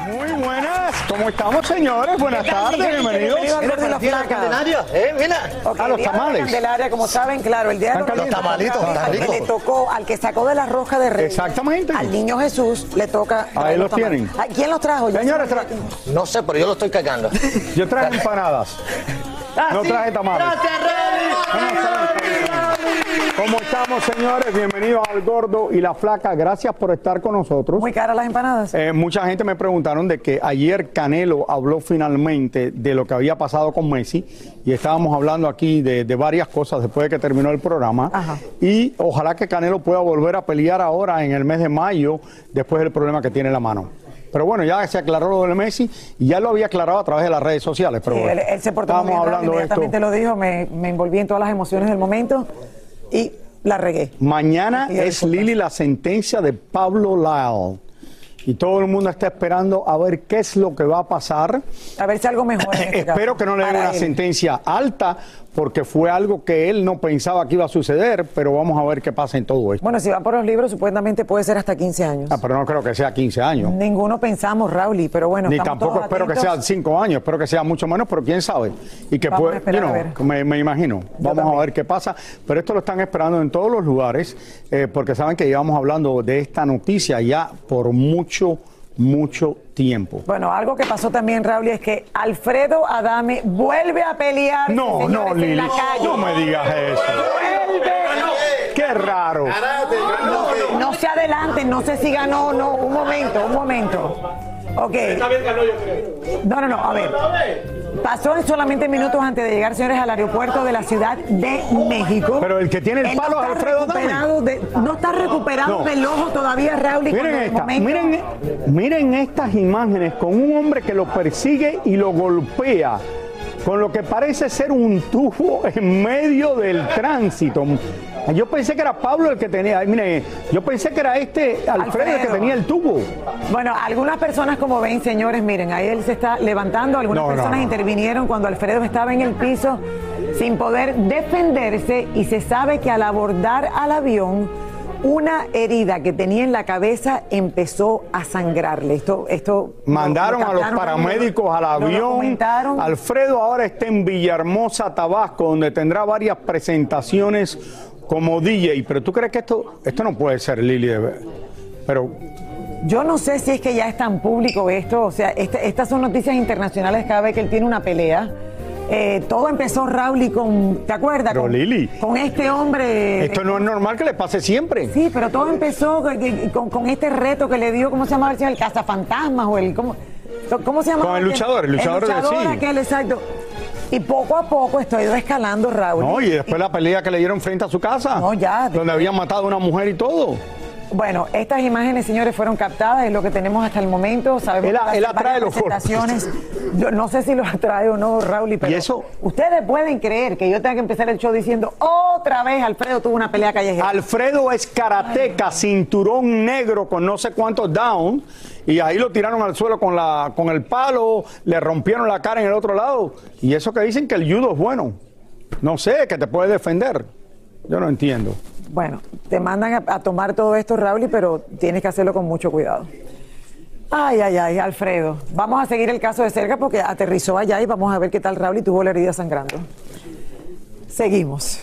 Muy buenas, ¿cómo estamos señores? Buenas tardes, bienvenidos. Bienvenido al Gordo y la Flaca. Candelaria, eh, mira. Ah, los tamales. Candelaria, como saben, claro, el día de los. Tamalitos, al que le tocó, al que sacó de la roja de reyes. Exactamente. Al niño Jesús le toca. Ahí los tienen. Ah, ¿Quién los trajo? Yo Señores, tra- No sé, pero yo lo estoy cagando. yo traje empanadas. No traje tamales. ¿Cómo estamos, señores? Bienvenidos al Gordo y la Flaca. Gracias por estar con nosotros. Muy caras las empanadas. Eh, mucha gente me preguntaron de que ayer Canelo habló finalmente de lo que había pasado con Messi y estábamos hablando aquí de, de varias cosas después de que terminó el programa Ajá. y ojalá que Canelo pueda volver a pelear ahora en el mes de mayo después del problema que tiene en la mano. Pero bueno, ya se aclaró lo del Messi y ya lo había aclarado a través de las redes sociales. Pero Sí, bueno, él, él se portó muy bien, hablando de esto. inmediatamente lo dijo, me, me envolví en todas las emociones del momento y la regué. Mañana es. Lili la sentencia de Pablo Lyle. Y todo el mundo está esperando a ver qué es lo que va a pasar. A ver si algo mejor. este Espero que no le den una él. sentencia alta, porque fue algo que él no pensaba que iba a suceder, pero vamos a ver qué pasa en todo esto. Bueno, si va por los libros, supuestamente puede ser hasta 15 años. Ah, pero no creo que sea 15 años. Ninguno pensamos, Raúl, pero bueno. Ni tampoco espero que sean 5 años, espero que sea mucho menos, pero quién sabe. Y que Vamos puede, esperar you a know, ver. me, me imagino. Vamos a ver qué pasa. Pero esto lo están esperando en todos los lugares, eh, porque saben que llevamos hablando de esta noticia ya por mucho, mucho tiempo. Bueno, algo que pasó también, Raúl, es que Alfredo Adame vuelve a pelear. No, señores, no, en Lili, la calle. no me digas eso. Qué raro. No se adelanten, no sé si ganó o no. Un momento, un momento. Ok. No, no, no, a ver. Pasó en solamente minutos antes de llegar, señores, al aeropuerto de la Ciudad de México. Pero el que tiene el Él palo no es está Alfredo recuperado de- no está recuperado No. del ojo todavía, Raúl. y Miren esta, momento- miren, miren estas imágenes con un hombre que lo persigue y lo golpea con lo que parece ser un tubo en medio del tránsito. Yo pensé que era Pablo el que tenía, miren, yo pensé que era este Alfredo, el que tenía el tubo. Bueno, algunas personas, como ven, señores, miren, ahí él se está levantando. Algunas No, personas no. intervinieron cuando Alfredo estaba en el piso sin poder defenderse y se sabe que al abordar al avión, una herida que tenía en la cabeza empezó a sangrarle. Esto, esto Mandaron lo a los paramédicos al avión. Alfredo ahora está en Villahermosa, Tabasco, donde tendrá varias presentaciones como DJ. Pero tú crees que esto, esto no puede ser, Lili, de pero Yo no sé si es que ya es tan público esto, o sea, este- estas son noticias internacionales cada vez que él tiene una pelea. Eh, todo empezó, Raúl, y con, ¿te acuerdas? Pero, con, Lili, con este hombre. esto no es normal que le pase siempre. Sí, pero todo empezó con, este reto que le dio, ¿cómo se llama? El cazafantasmas o el. ¿Cómo, cómo se llama? Con el luchador, el luchador de- sí. aquel, exacto. Y poco a poco esto ha ido escalando, Raúl. No, y después la pelea que le dieron frente a su casa. No, ya. Donde habían matado a una mujer y todo. Bueno, estas imágenes, señores, fueron captadas, es lo que tenemos hasta el momento. Sabemos Él que él atrae los presentaciones. Yo no sé si los atrae o no, Raúl, pero ¿Y eso? ustedes pueden creer que yo tenga que empezar el show diciendo otra vez Alfredo tuvo una pelea callejera. Alfredo es karateca, cinturón negro con no sé cuántos down. Y ahí lo tiraron al suelo con, la, con el palo, le rompieron la cara en el otro lado. Y eso que dicen que el judo es bueno. No sé, que te puede defender. Yo no entiendo. Bueno, te mandan a, tomar todo esto, Raúl, pero tienes que hacerlo con mucho cuidado. Ay, ay, ay, Alfredo. Vamos a seguir el caso de cerca porque aterrizó allá y vamos a ver qué tal Raúl y tuvo la herida sangrando. Seguimos.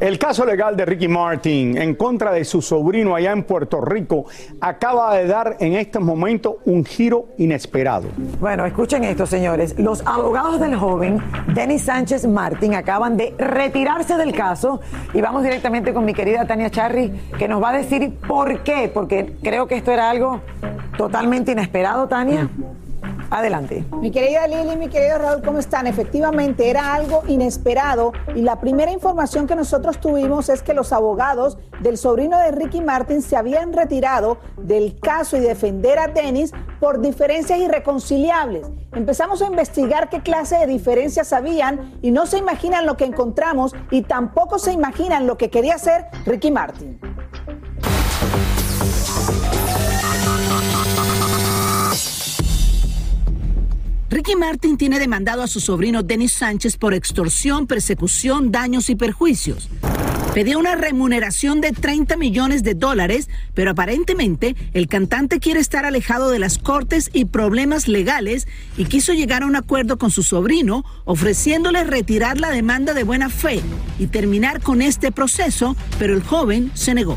El caso legal de Ricky Martin en contra de su sobrino allá en Puerto Rico acaba de dar en este momento un giro inesperado. Bueno, escuchen esto, señores. Los abogados del joven Denis Sánchez Martin acaban de retirarse del caso y vamos directamente con mi querida Tania Charry, que nos va a decir por qué, porque creo que esto era algo totalmente inesperado, Tania. Adelante. Mi querida Lili, mi querido Raúl, ¿cómo están? Efectivamente, era algo inesperado y la primera información que nosotros tuvimos es que los abogados del sobrino de Ricky Martin se habían retirado del caso y defender a Dennis por diferencias irreconciliables. Empezamos a investigar qué clase de diferencias habían y no se imaginan lo que encontramos y tampoco se imaginan lo que quería hacer Ricky Martin. Ricky Martin tiene demandado a su sobrino Denis Sánchez por extorsión, persecución, daños y perjuicios. Pedía una remuneración de 30 millones de dólares, pero aparentemente el cantante quiere estar alejado de las cortes y problemas legales y quiso llegar a un acuerdo con su sobrino, ofreciéndole retirar la demanda de buena fe y terminar con este proceso, pero el joven se negó.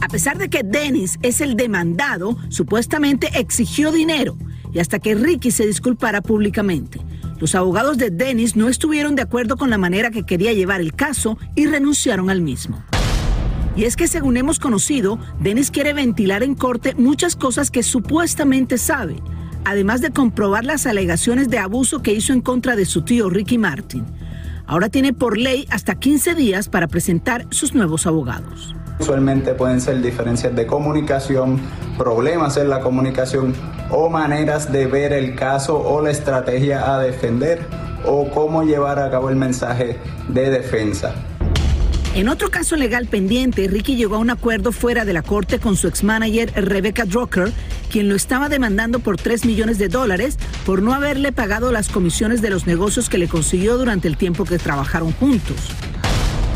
A pesar de que Dennis es el demandado, supuestamente exigió dinero y hasta que Ricky se disculpara públicamente. Los abogados de Dennis no estuvieron de acuerdo con la manera que quería llevar el caso y renunciaron al mismo. Y es que según hemos conocido, Dennis quiere ventilar en corte muchas cosas que supuestamente sabe, además de comprobar las alegaciones de abuso que hizo en contra de su tío Ricky Martin. Ahora tiene por ley hasta 15 días para presentar sus nuevos abogados. Usualmente pueden ser diferencias de comunicación, problemas en la comunicación o maneras de ver el caso o la estrategia a defender o cómo llevar a cabo el mensaje de defensa. En otro caso legal pendiente, Ricky llegó a un acuerdo fuera de la corte con su ex-manager Rebecca Drucker, quien lo estaba demandando por 3 millones de dólares por no haberle pagado las comisiones de los negocios que le consiguió durante el tiempo que trabajaron juntos.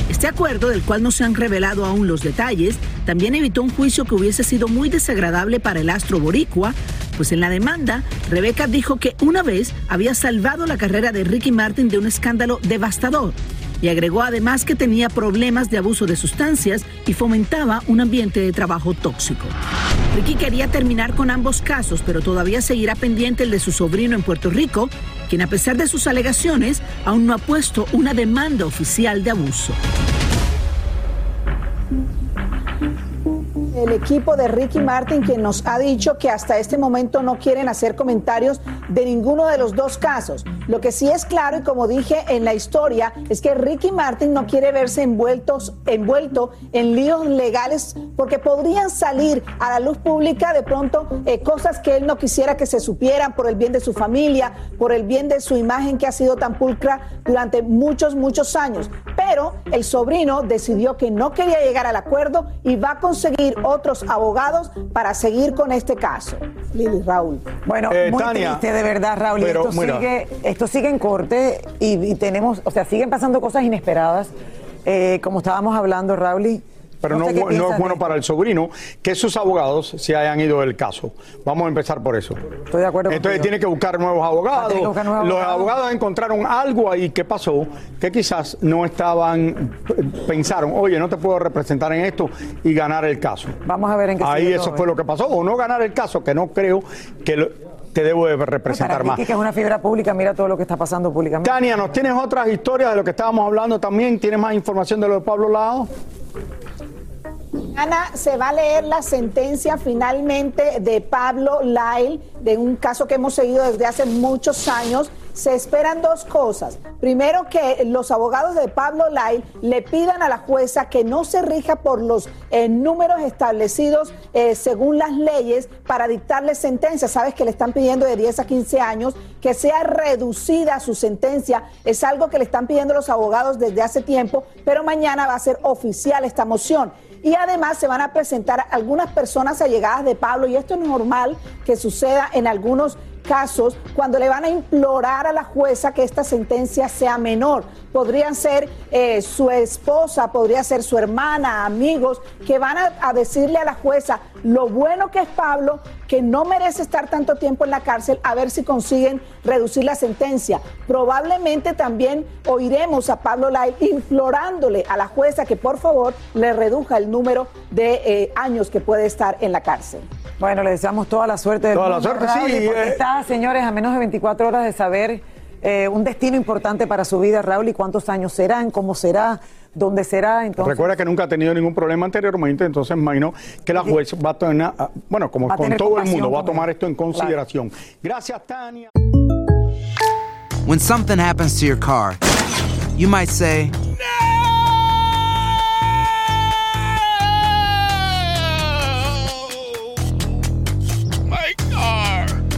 Este acuerdo, del cual no se han revelado aún los detalles, también evitó un juicio que hubiese sido muy desagradable para el astro boricua, pues en la demanda, Rebeca dijo que una vez había salvado la carrera de Ricky Martin de un escándalo devastador y agregó además que tenía problemas de abuso de sustancias y fomentaba un ambiente de trabajo tóxico. Ricky quería terminar con ambos casos, pero todavía seguirá pendiente el de su sobrino en Puerto Rico, quien a pesar de sus alegaciones aún no ha puesto una demanda oficial de abuso. El equipo de Ricky Martin, quien nos ha dicho que hasta este momento no quieren hacer comentarios de ninguno de los dos casos. Lo que sí es claro, y como dije en la historia, es que Ricky Martin no quiere verse envueltos, envuelto en líos legales porque podrían salir a la luz pública de pronto eh, cosas que él no quisiera que se supieran por el bien de su familia, por el bien de su imagen que ha sido tan pulcra durante muchos, muchos años. Pero el sobrino decidió que no quería llegar al acuerdo y va a conseguir otros abogados para seguir con este caso. Lili, Raúl. Bueno, Eh, muy Tania, triste de verdad, Raúl. pero esto, mira. sigue, esto sigue en corte y, y tenemos, o sea, siguen pasando cosas inesperadas, eh, como estábamos hablando, Raúl. y Pero no, es bueno para el sobrino que sus abogados se hayan ido del caso. Vamos a empezar por eso. Estoy de acuerdo Entonces contigo. tiene que buscar nuevos abogados. tiene que buscar nuevos Los abogados. abogados encontraron algo ahí que pasó que quizás no estaban, pensaron, oye, no te puedo representar en esto y ganar el caso. Vamos a ver en qué Ahí eso todo, fue ¿eh? lo que pasó. O no ganar el caso, que no creo que lo- te debo de representar más. Que es una fibra pública, mira todo lo que está pasando públicamente. Tania, ¿nos tienes otras historias de lo que estábamos hablando también? ¿Tienes más información de lo de Pablo Lao? Ana, se va a leer la sentencia finalmente de Pablo Lyle, de un caso que hemos seguido desde hace muchos años. Se esperan dos cosas. Primero, que los abogados de Pablo Lyle le pidan a la jueza que no se rija por los eh, números establecidos eh, según las leyes para dictarle sentencia. Sabes que le están pidiendo de 10 a 15 años, que sea reducida su sentencia. Es algo que le están pidiendo los abogados desde hace tiempo, pero mañana va a ser oficial esta moción. Y además se van a presentar algunas personas allegadas de Pablo, y esto es normal que suceda en algunos casos cuando le van a implorar a la jueza que esta sentencia sea menor. Podrían ser eh, su esposa, podría ser su hermana, amigos, que van a, decirle a la jueza lo bueno que es Pablo, que no merece estar tanto tiempo en la cárcel, a ver si consiguen reducir la sentencia. Probablemente también oiremos a Pablo Lai implorándole a la jueza que por favor le reduzca el número de eh, años que puede estar en la cárcel. Bueno, le deseamos toda la suerte del Toda la mundo, suerte, Raúl, sí, porque eh. está, señores, a menos de 24 horas de saber eh, un destino importante para su vida, Raúl, y cuántos años serán, cómo será, dónde será. Entonces, Recuerda que nunca ha tenido ningún problema anteriormente, entonces imagino que la juez va a tener, ah, bueno, como con todo el mundo, va a tomar esto en Claro. consideración. Gracias, Tania. When something happens to your car, you might say,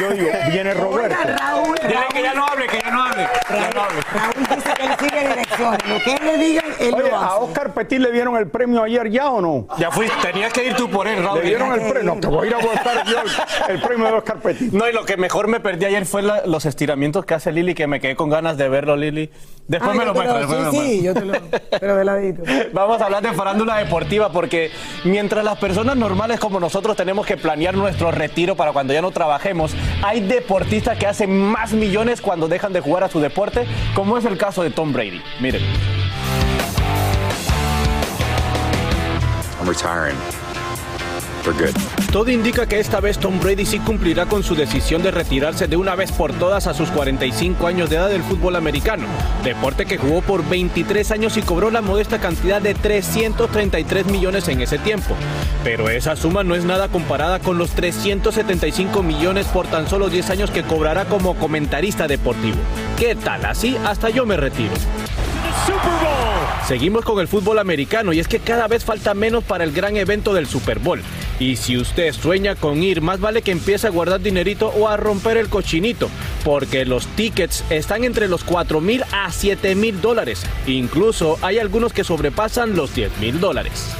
Yo digo, viene Roberto. Raúl, Dile Raúl, que ya no hable, que ya no hable. ya no hable. Raúl dice que él sigue direcciones. Lo que él le diga, él Oye, lo ¿a hace. Oscar Petit le dieron el premio ayer ya o no? Ya fuiste, tenías que ir tú por él, Raúl. Le dieron el premio. No, te voy a ir a votar yo el, premio de Oscar Petit. No, y lo que mejor me perdí ayer fue la- los estiramientos que hace Lili, que me quedé con ganas de verlo, Lili. Después Ah, me lo me lo Sí, sí, yo te lo. Pero de ladito. Vamos a hablar de farándula deportiva porque mientras las personas normales como nosotros tenemos que planear nuestro retiro para cuando ya no trabajemos, hay deportistas que hacen más millones cuando dejan de jugar a su deporte, como es el caso de Tom Brady. Miren. I'm retiring Todo indica que esta vez Tom Brady sí cumplirá con su decisión de retirarse de una vez por todas a sus 45 años de edad del fútbol americano, deporte que jugó por 23 años y cobró la modesta cantidad de 333 millones en ese tiempo. Pero esa suma no es nada comparada con los 375 millones por tan solo 10 años que cobrará como comentarista deportivo. ¿Qué tal? Así hasta yo me retiro. Seguimos con el fútbol americano y es que cada vez falta menos para el gran evento del Super Bowl. Y si usted sueña con ir, más vale que empiece a guardar dinerito o a romper el cochinito, porque los tickets están entre los 4 mil a 7 mil dólares. Incluso hay algunos que sobrepasan los 10 mil dólares.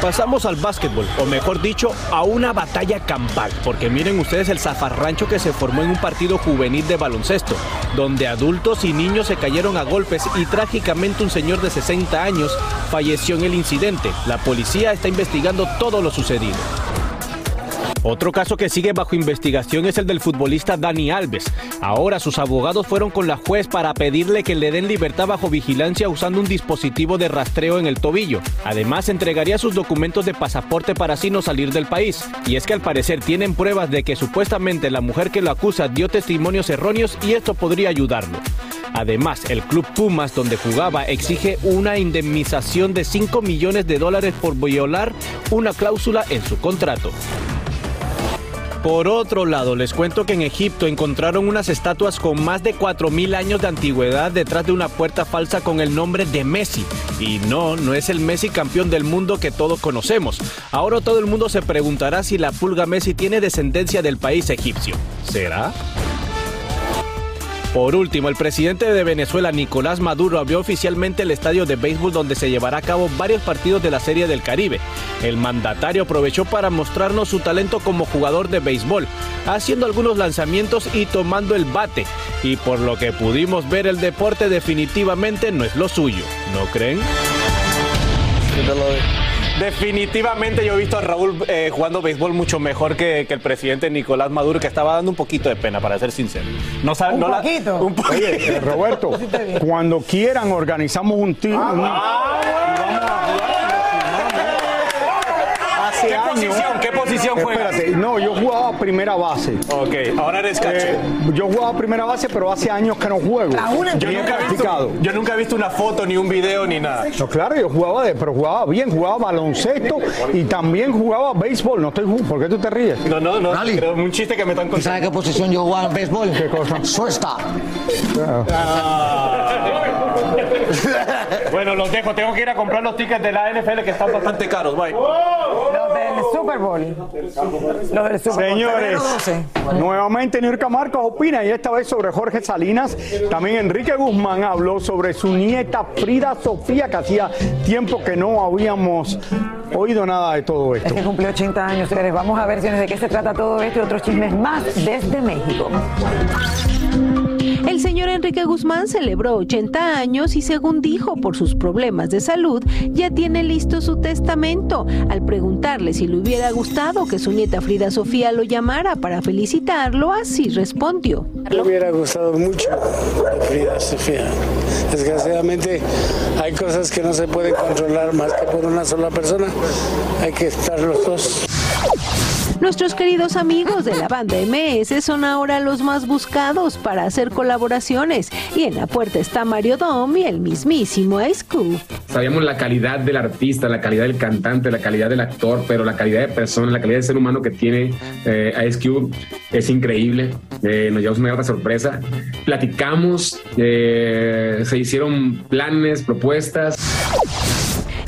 Pasamos al básquetbol, o mejor dicho, a una batalla campal, porque miren ustedes el zafarrancho que se formó en un partido juvenil de baloncesto, donde adultos y niños se cayeron a golpes y trágicamente un señor de 60 años falleció en el incidente. La policía está investigando todo lo sucedido. Otro caso que sigue bajo investigación es el del futbolista Dani Alves. Ahora sus abogados fueron con la juez para pedirle que le den libertad bajo vigilancia usando un dispositivo de rastreo en el tobillo. Además entregaría sus documentos de pasaporte para así no salir del país. Y es que al parecer tienen pruebas de que supuestamente la mujer que lo acusa dio testimonios erróneos y esto podría ayudarlo. Además, el club Pumas, donde jugaba, exige una indemnización de 5 millones de dólares por violar una cláusula en su contrato. Por otro lado, les cuento que en Egipto encontraron unas estatuas con más de 4.000 años de antigüedad detrás de una puerta falsa con el nombre de Messi. Y no, no es el Messi campeón del mundo que todos conocemos. Ahora todo el mundo se preguntará si la pulga Messi tiene descendencia del país egipcio. ¿Será? Por último, el presidente de Venezuela, Nicolás Maduro, abrió oficialmente el estadio de béisbol donde se llevará a cabo varios partidos de la Serie del Caribe. El mandatario aprovechó para mostrarnos su talento como jugador de béisbol, haciendo algunos lanzamientos y tomando el bate. Y por lo que pudimos ver, el deporte definitivamente no es lo suyo. ¿No creen? Definitivamente yo he visto a Raúl eh, jugando béisbol mucho mejor que, que el presidente Nicolás Maduro, que estaba dando un poquito de pena, para ser sincero. No sabe, Un no la- poquito. un po- Oye, eh, Roberto, cuando quieran organizamos un team. Hace ¿Qué años. posición? ¿Qué posición juegas? Espérate, no, yo jugaba primera base. Ok, ahora eres. Eh, yo jugaba primera base, pero hace años que no juego. yo, nunca he visto, yo nunca he visto una foto, ni un video, ni nada. No, claro, yo jugaba, de, pero jugaba bien, jugaba baloncesto y también jugaba béisbol. No estoy, ¿Por qué tú te ríes? No, no, no. Rally. Creo, un chiste que me están ¿Tú sabes contando. qué posición yo jugaba en béisbol? ¿Qué cosa? Shortstop. Bueno, los dejo. Tengo que ir a comprar los tickets de la NFL que están bastante caros. Bye. Del Super Bowl. Los del Super Bowl. Señores, Febrero 12. nuevamente Nurka Marcos opina y esta vez sobre Jorge Salinas. También Enrique Guzmán habló sobre su nieta Frida Sofía, que hacía tiempo que no habíamos oído nada de todo Es esto. que cumplió 80 años, señores. Vamos a ver señores, de qué se trata todo esto y otros chismes más desde México. El señor Enrique Guzmán celebró 80 años y según dijo por sus problemas de salud, ya tiene listo su testamento. Al preguntarle si le hubiera gustado que su nieta Frida Sofía lo llamara para felicitarlo, así respondió. Me hubiera gustado mucho Frida Sofía. Desgraciadamente hay cosas que no se pueden controlar más que por una sola persona. Hay que estar los dos. Nuestros queridos amigos de la banda MS son ahora los más buscados para hacer colaboraciones y en la puerta está Mario Dom y el mismísimo Ice Cube. Sabíamos la calidad del artista, la calidad del cantante, la calidad del actor, pero la calidad de persona, la calidad de ser humano que tiene eh, Ice Cube es increíble. Eh, nos llevamos una gran sorpresa. Platicamos, eh, se hicieron planes, propuestas.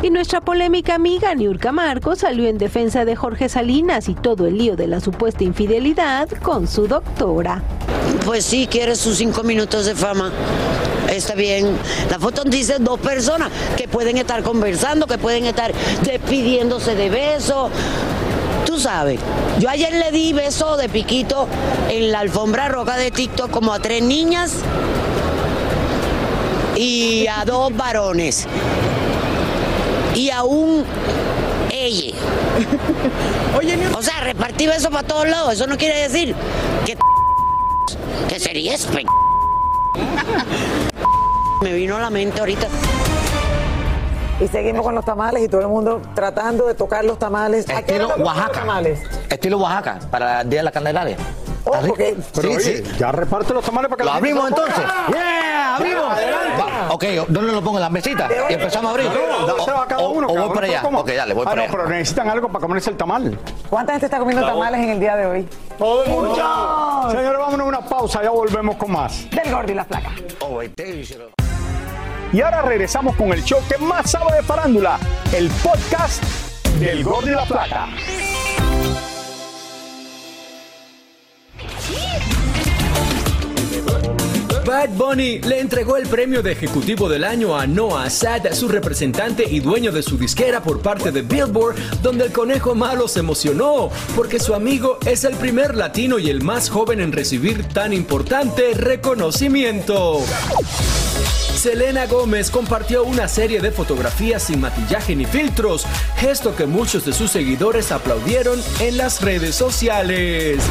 Y nuestra polémica amiga Niurka Marcos salió en defensa de Jorge Salinas y todo el lío de la supuesta infidelidad con su doctora. Pues sí, quiere sus cinco minutos de fama. Está bien. La foto dice dos personas que pueden estar conversando, que pueden estar despidiéndose de besos. Tú sabes, yo ayer le di beso de piquito en la alfombra roja de TikTok como a tres niñas y a dos varones y a un ella. o sea, repartí besos para todos lados. Eso no quiere decir que que sería eso. pe- Me vino a la mente ahorita. Y seguimos con los tamales y todo el mundo tratando de tocar los tamales. ¿A qué hora Estilo Oaxaca. tamales? Estilo Oaxaca, para el Día de la Candelaria. ¿Está rico? Pero Sí, oye, sí. ya reparte los tamales para que ¿Lo abrimos entonces? ¡Yeah! ¡Abrimos! Va, ok, ¿dónde lo pongo? ¿En la mesita? Y empezamos a abrir. No, dáselo a cada O- uno. o cada voy uno para allá. Ok, dale, voy ah, para no, allá. pero necesitan algo para comerse el tamal. ¿Cuánta gente está comiendo tamales en el día de hoy? Todo el mundo. Señores, vámonos a una pausa, ya volvemos con más. Del gordo y la flaca. Oh, Y ahora regresamos con el show que más sabe de farándula, el podcast del Gordo y la Plata. Bad Bunny le entregó el premio de Ejecutivo del Año a Noah Sad, su representante y dueño de su disquera por parte de Billboard, donde el conejo malo se emocionó, porque su amigo es el primer latino y el más joven en recibir tan importante reconocimiento. Selena Gómez compartió una serie de fotografías sin maquillaje ni filtros, gesto que muchos de sus seguidores aplaudieron en las redes sociales.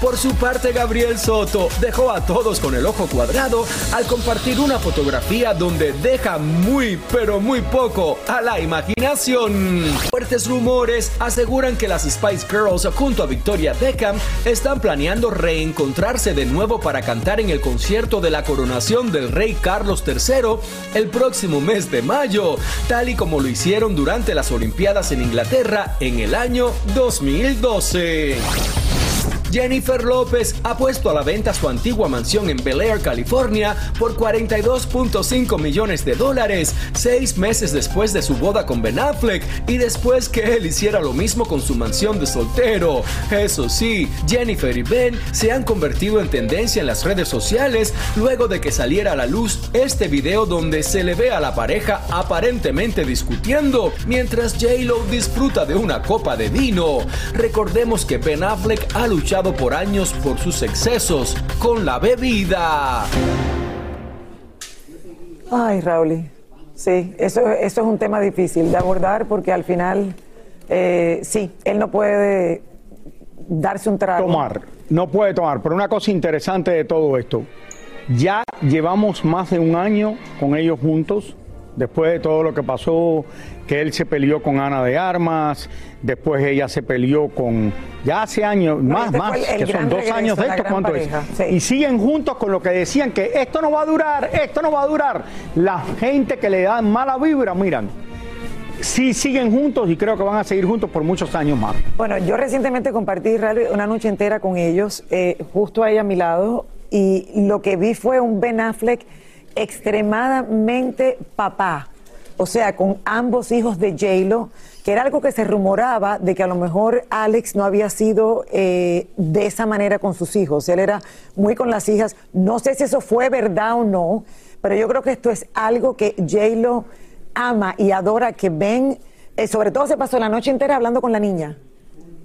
Por su parte, Gabriel Soto dejó a todos con el ojo cuadrado al compartir una fotografía donde deja muy, pero muy poco a la imaginación. Fuertes rumores aseguran que las Spice Girls junto a Victoria Beckham están planeando reencontrarse de nuevo para cantar en el concierto de la coronación del rey Carlos III el próximo mes de mayo, tal y como lo hicieron durante las Olimpiadas en Inglaterra en el año 2012. Jennifer López ha puesto a la venta su antigua mansión en Bel Air, California, por 42.5 millones de dólares, seis meses después de su boda con Ben Affleck y después que él hiciera lo mismo con su mansión de soltero. Eso sí, Jennifer y Ben se han convertido en tendencia en las redes sociales luego de que saliera a la luz este video donde se le ve a la pareja aparentemente discutiendo mientras J-Lo disfruta de una copa de vino. Recordemos que Ben Affleck ha luchado por años por sus excesos con la bebida. Ay, Raúl. Sí, eso, eso es un tema difícil de abordar porque al final, eh, sí, él no puede darse un trago. Tomar, no puede tomar. Pero una cosa interesante de todo esto, ya llevamos más de un año con ellos juntos, después de todo lo que pasó, que él se peleó con Ana de Armas, después ella se peleó con, ya hace años, más, este más, el- el que son dos regreso, años de esto, ¿cuánto pareja, es? Y siguen juntos con lo que decían que esto no va a durar, esto no va a durar. La gente que le da mala vibra, miran, sí siguen juntos y creo que van a seguir juntos por muchos años más. Bueno, yo recientemente compartí una noche entera con ellos, eh, justo ahí a mi lado, y lo que vi fue un Ben Affleck extremadamente papá. O sea, con ambos hijos de J-Lo, que era algo que se rumoraba de que a lo mejor Alex no había sido eh, de esa manera con sus hijos. Él era muy con las hijas. No sé si eso fue verdad o no, pero yo creo que esto es algo que J-Lo ama y adora que Ben, eh, sobre todo se pasó la noche entera hablando con la niña.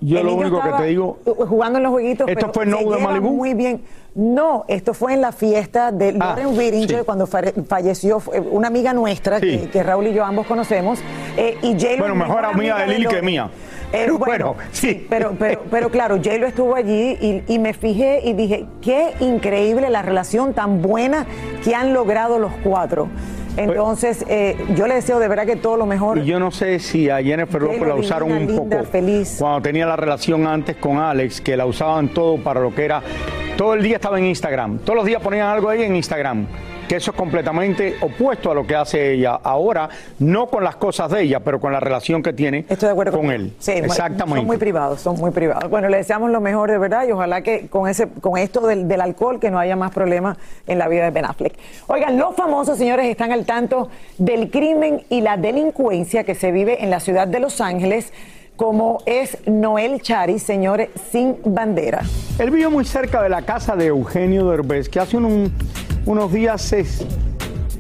Yo El lo único que te digo, Jugando en los jueguitos. ¿Esto pero fue de lleva Malibú? Muy bien. No, esto fue en la fiesta de Ah, Lauren Whittinger cuando falleció una amiga nuestra que, que Raúl y yo ambos conocemos. eh, y Bueno, mejor amiga de Lili que mía. Eh, Pero bueno, bueno, sí, pero, pero, pero claro, J-Lo estuvo allí y, y me fijé y dije, qué increíble la relación tan buena que han logrado los cuatro. Entonces, eh, yo le deseo de verdad que todo lo mejor. Y yo no sé si a Jennifer López la usaron un linda, poco feliz. cuando tenía la relación antes con Alex, que la usaban todo para lo que era. Todo el día estaba en Instagram. Todos los días ponían algo ahí en Instagram. Que eso es completamente opuesto a lo que hace ella ahora, no con las cosas de ella, pero con la relación que tiene con él. Sí, Exactamente. Son muy privados, son muy privados. Bueno, le deseamos lo mejor de verdad y ojalá que con ese, con esto del, del alcohol que no haya más problemas en la vida de Ben Affleck. Oigan, los famosos señores están al tanto del crimen y la delincuencia que se vive en la ciudad de Los Ángeles, como es Noel Charis, señores, sin bandera. Él vive muy cerca de la casa de Eugenio Derbez, que hace un- unos días es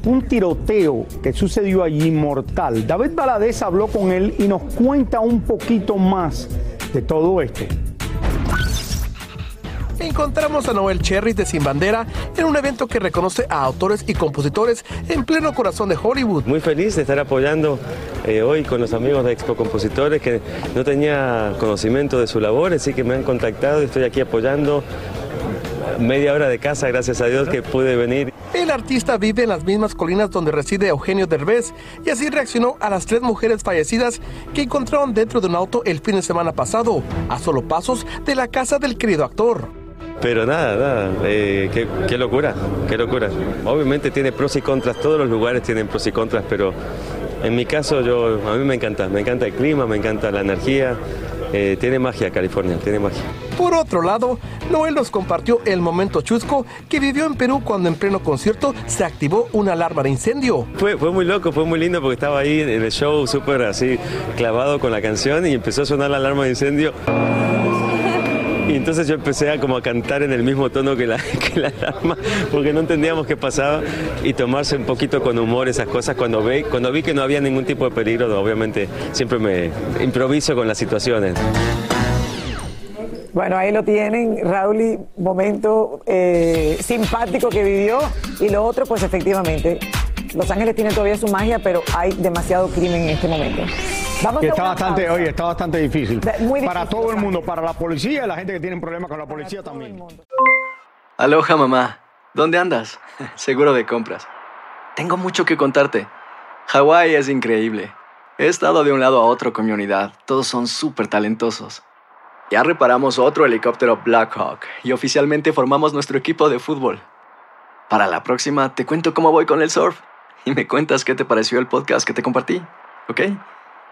un tiroteo que sucedió allí mortal. David Valadez habló con él y nos cuenta un poquito más de todo esto. Encontramos a Noel Cherry de Sin Bandera en un evento que reconoce a autores y compositores en pleno corazón de Hollywood. Muy feliz de estar apoyando eh, hoy con los amigos de Expo Compositores que no tenía conocimiento de su labor, así que me han contactado y estoy aquí apoyando. Media hora de casa, gracias a Dios que pude venir. El artista vive en las mismas colinas donde reside Eugenio Derbez y así reaccionó a las tres mujeres fallecidas que encontraron dentro de un auto el fin de semana pasado, a solo pasos de la casa del querido actor. Pero nada, nada, eh, qué, qué locura, qué locura. Obviamente tiene pros y contras, todos los lugares tienen pros y contras, pero en mi caso yo, a mí me encanta, me encanta el clima, me encanta la energía, eh, tiene magia California, tiene magia. Por otro lado, Noel nos compartió el momento chusco que vivió en Perú cuando en pleno concierto se activó una alarma de incendio. Fue, fue muy loco, fue muy lindo porque estaba ahí en el show súper así clavado con la canción y empezó a sonar la alarma de incendio. Y entonces yo empecé a como a cantar en el mismo tono que la, que la alarma porque no entendíamos qué pasaba y tomarse un poquito con humor esas cosas cuando, ve, cuando vi que no había ningún tipo de peligro, obviamente siempre me improviso con las situaciones. Bueno, ahí lo tienen, Raúl, momento eh, simpático que vivió. Y lo otro, pues efectivamente, Los Ángeles tiene todavía su magia, pero hay demasiado crimen en este momento. Vamos Que está bastante, pausa. oye, está bastante difícil. muy Para difícil, todo el mundo, para la policía y la gente que tiene problemas con la policía también. Aloha mamá, ¿dónde andas? Seguro de compras. Tengo mucho que contarte. Hawái es increíble. He estado de un lado a otro con mi unidad. Todos son súper talentosos. Ya reparamos otro helicóptero Blackhawk y oficialmente formamos nuestro equipo de fútbol. Para la próxima te cuento cómo voy con el surf y me cuentas qué te pareció el podcast que te compartí, ¿ok?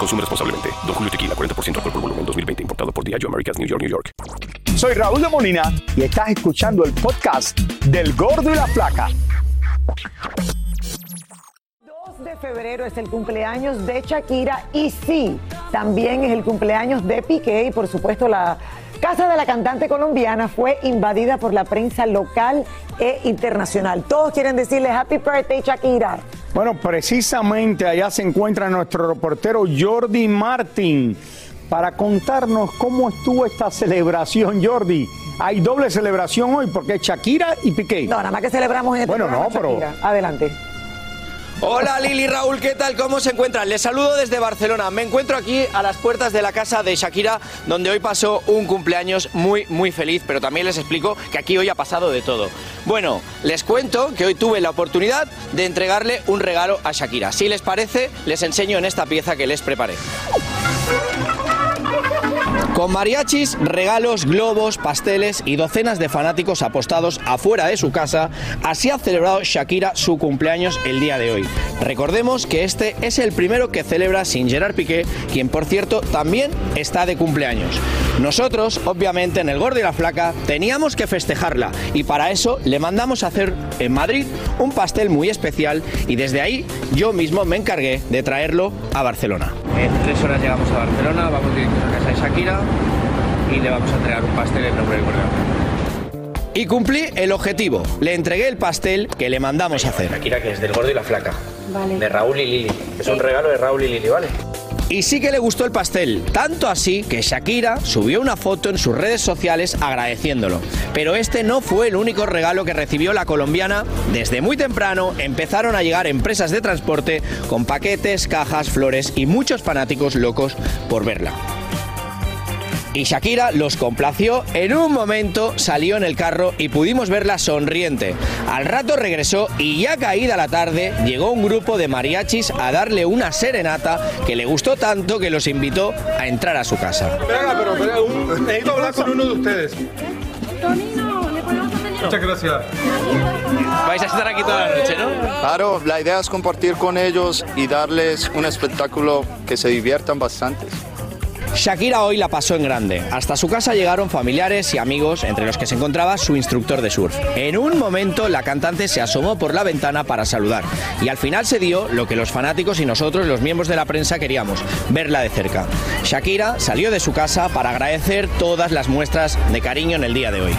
Consume responsablemente. Don Julio Tequila, 40% alcohol por volumen, 2020. Importado por Diageo Americas, New York, New York. Soy Raúl de Molina y estás escuchando el podcast del Gordo y la Flaca. 2 de febrero es el cumpleaños de Shakira y sí, también es el cumpleaños de Piqué y por supuesto la casa de la cantante colombiana fue invadida por la prensa local e internacional. Todos quieren decirle Happy Birthday Shakira. Bueno, precisamente allá se encuentra nuestro reportero Jordi Martín para contarnos cómo estuvo esta celebración, Jordi. Hay doble celebración hoy porque es Shakira y Piqué. No, nada más que celebramos en este Bueno, no, pero- Shakira. Adelante. Hola Lili Raúl, ¿qué tal? ¿Cómo se encuentran? Les saludo desde Barcelona. Me encuentro aquí a las puertas de la casa de Shakira, donde hoy pasó un cumpleaños muy, muy feliz, pero también les explico que aquí hoy ha pasado de todo. Bueno, les cuento que hoy tuve la oportunidad de entregarle un regalo a Shakira. Si les parece, les enseño en esta pieza que les preparé. Con mariachis, regalos, globos, pasteles y docenas de fanáticos apostados afuera de su casa, así ha celebrado Shakira su cumpleaños el día de hoy. Recordemos que este es el primero que celebra sin Gerard Piqué, quien por cierto también está de cumpleaños. Nosotros, obviamente, en el Gordo y la Flaca teníamos que festejarla y para eso le mandamos a hacer en Madrid un pastel muy especial y desde ahí yo mismo me encargué de traerlo a Barcelona. En tres horas llegamos a Barcelona, vamos directos a casa de Shakira y le vamos a entregar un pastel en nombre del Gordo y cumplí el objetivo. Le entregué el pastel que le mandamos a hacer. Shakira, que es del Gordo y la Flaca. Vale. De Raúl y Lili. Es un regalo de Raúl y Lili, ¿vale? Y sí que le gustó el pastel, tanto así que Shakira subió una foto en sus redes sociales agradeciéndolo. Pero este no fue el único regalo que recibió la colombiana. Desde muy temprano empezaron a llegar empresas de transporte con paquetes, cajas, flores y muchos fanáticos locos por verla. Y Shakira los complació. En un momento salió en el carro y pudimos verla sonriente. Al rato regresó y ya caída la tarde llegó un grupo de mariachis a darle una serenata que le gustó tanto que los invitó a entrar a su casa. Venga, pero, pero un- necesito hablar con uno de ustedes. Muchas gracias. Vais a estar aquí toda la noche, ¿no? Claro, la idea es compartir con ellos y darles un espectáculo que se diviertan bastante. Shakira hoy la pasó en grande. Hasta su casa llegaron familiares y amigos, entre los que se encontraba su instructor de surf. En un momento, la cantante se asomó por la ventana para saludar. Y al final se dio lo que los fanáticos y nosotros, los miembros de la prensa, queríamos, verla de cerca. Shakira salió de su casa para agradecer todas las muestras de cariño en el día de hoy.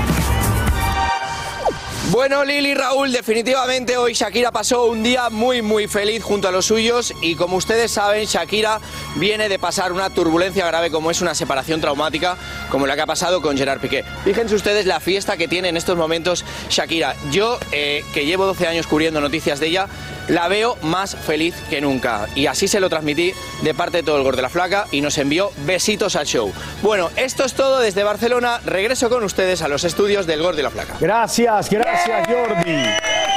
Bueno, Lili Raúl, definitivamente hoy Shakira pasó un día muy muy feliz junto a los suyos y como ustedes saben, Shakira viene de pasar una turbulencia grave como es una separación traumática, como la que ha pasado con Gerard Piqué. Fíjense ustedes la fiesta que tiene en estos momentos Shakira. Yo, eh, que llevo 12 años cubriendo noticias de ella, la veo más feliz que nunca. Y así se lo transmití de parte de todo el Gordo de la Flaca y nos envió besitos al show. Bueno, esto es todo desde Barcelona. Regreso con ustedes a los estudios del Gordo y la Flaca. Gracias, gracias Jordi.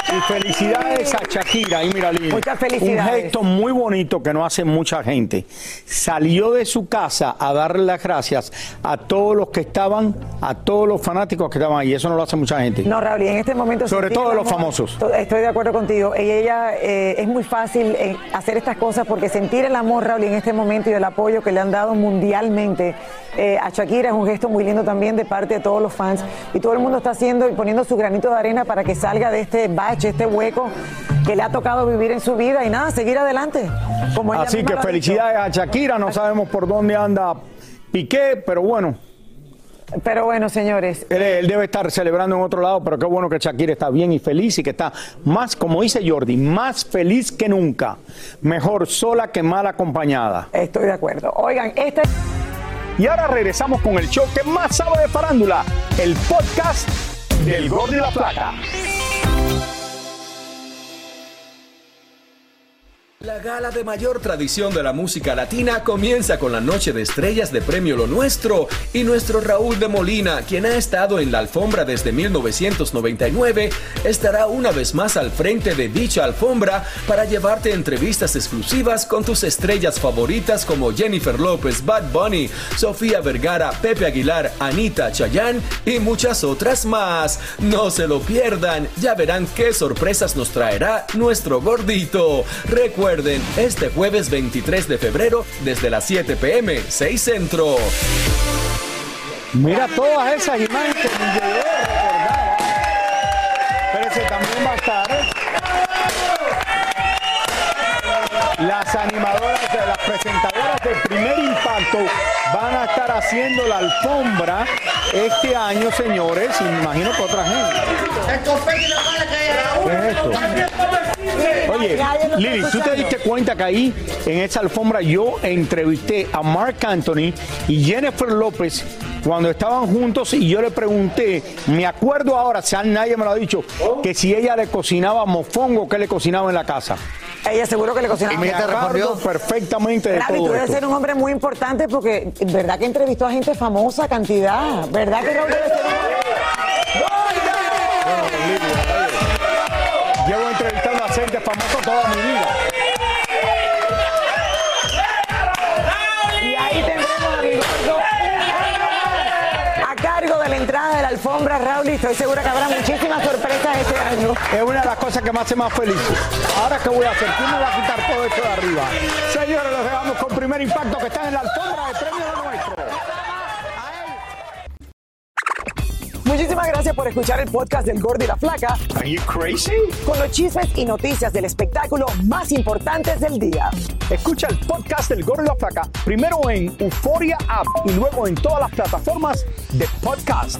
Y felicidades a Shakira. Y mira, Lili, Muchas felicidades. Un gesto muy bonito que no hace mucha gente. Salió de su casa a darle las gracias a todos los que estaban, a todos los fanáticos que estaban ahí. Eso no lo hace mucha gente. No, Raúl, y en este momento... Sobre todo los famosos. To- Estoy de acuerdo contigo. Y ella eh, es muy fácil eh, hacer estas cosas porque sentir el amor, Raúl, en este momento y el apoyo que le han dado mundialmente eh, a Shakira es un gesto muy lindo también de parte de todos los fans. Y todo el mundo está haciendo y poniendo su granito de arena para que salga de este bache este hueco que le ha tocado vivir en su vida y nada, seguir adelante. Como Así que felicidades a Shakira, no sabemos por dónde anda Piqué, pero bueno. Pero bueno, señores. Él, él debe estar celebrando en otro lado, pero qué bueno que Shakira está bien y feliz y que está más, como dice Jordi, más feliz que nunca. Mejor sola que mal acompañada. Estoy de acuerdo. Oigan, este... Y ahora regresamos con el show que más sabe de farándula, el podcast del Gordo y la Plata. La gala de mayor tradición de la música latina comienza con la noche de estrellas de Premio Lo Nuestro y nuestro Raúl de Molina, quien ha estado en la alfombra desde 1999, estará una vez más al frente de dicha alfombra para llevarte entrevistas exclusivas con tus estrellas favoritas como Jennifer López, Bad Bunny, Sofía Vergara, Pepe Aguilar, Anita Chayanne y muchas otras más. No se lo pierdan, ya verán qué sorpresas nos traerá nuestro gordito. Este jueves 23 de febrero desde las 7 pm, 6 Centro. Mira todas esas imágenes que me llegó recordar. Pero ese también va a estar. Las animadoras, de las presentadoras van a estar haciendo la alfombra este año, señores, y me imagino que otra gente. ¿Qué es? Oye, Lili, ¿tú te diste cuenta que ahí en esa alfombra yo entrevisté a Mark Anthony y Jennifer López cuando estaban juntos y yo le pregunté, me acuerdo ahora, si nadie me lo ha dicho, que si ella le cocinaba mofongo, que le cocinaba en la casa. Ella seguro que le cocinaba. Me acuerdo perfectamente de tú todo debes esto. ser un hombre muy importante porque, ¿verdad que entrevistó a gente famosa, cantidad? ¿Verdad que Raúl debe ser Llevo entrevistando a gente famosa toda mi vida. Alfombra, Raúl, y estoy segura que habrá muchísimas sorpresas este año. Es una de las cosas que me hace más feliz. Ahora, ¿qué voy a hacer? ¿Quién me va a quitar todo esto de arriba? Señores, los dejamos con primer impacto que está en la alfombra de premio de nuestro. Muchísimas gracias por escuchar el podcast del Gordo y la Flaca. Are you crazy? Con los chismes y noticias del espectáculo más importantes del día. Escucha el podcast del Gordo y la Flaca primero en Euforia App y luego en todas las plataformas de podcast.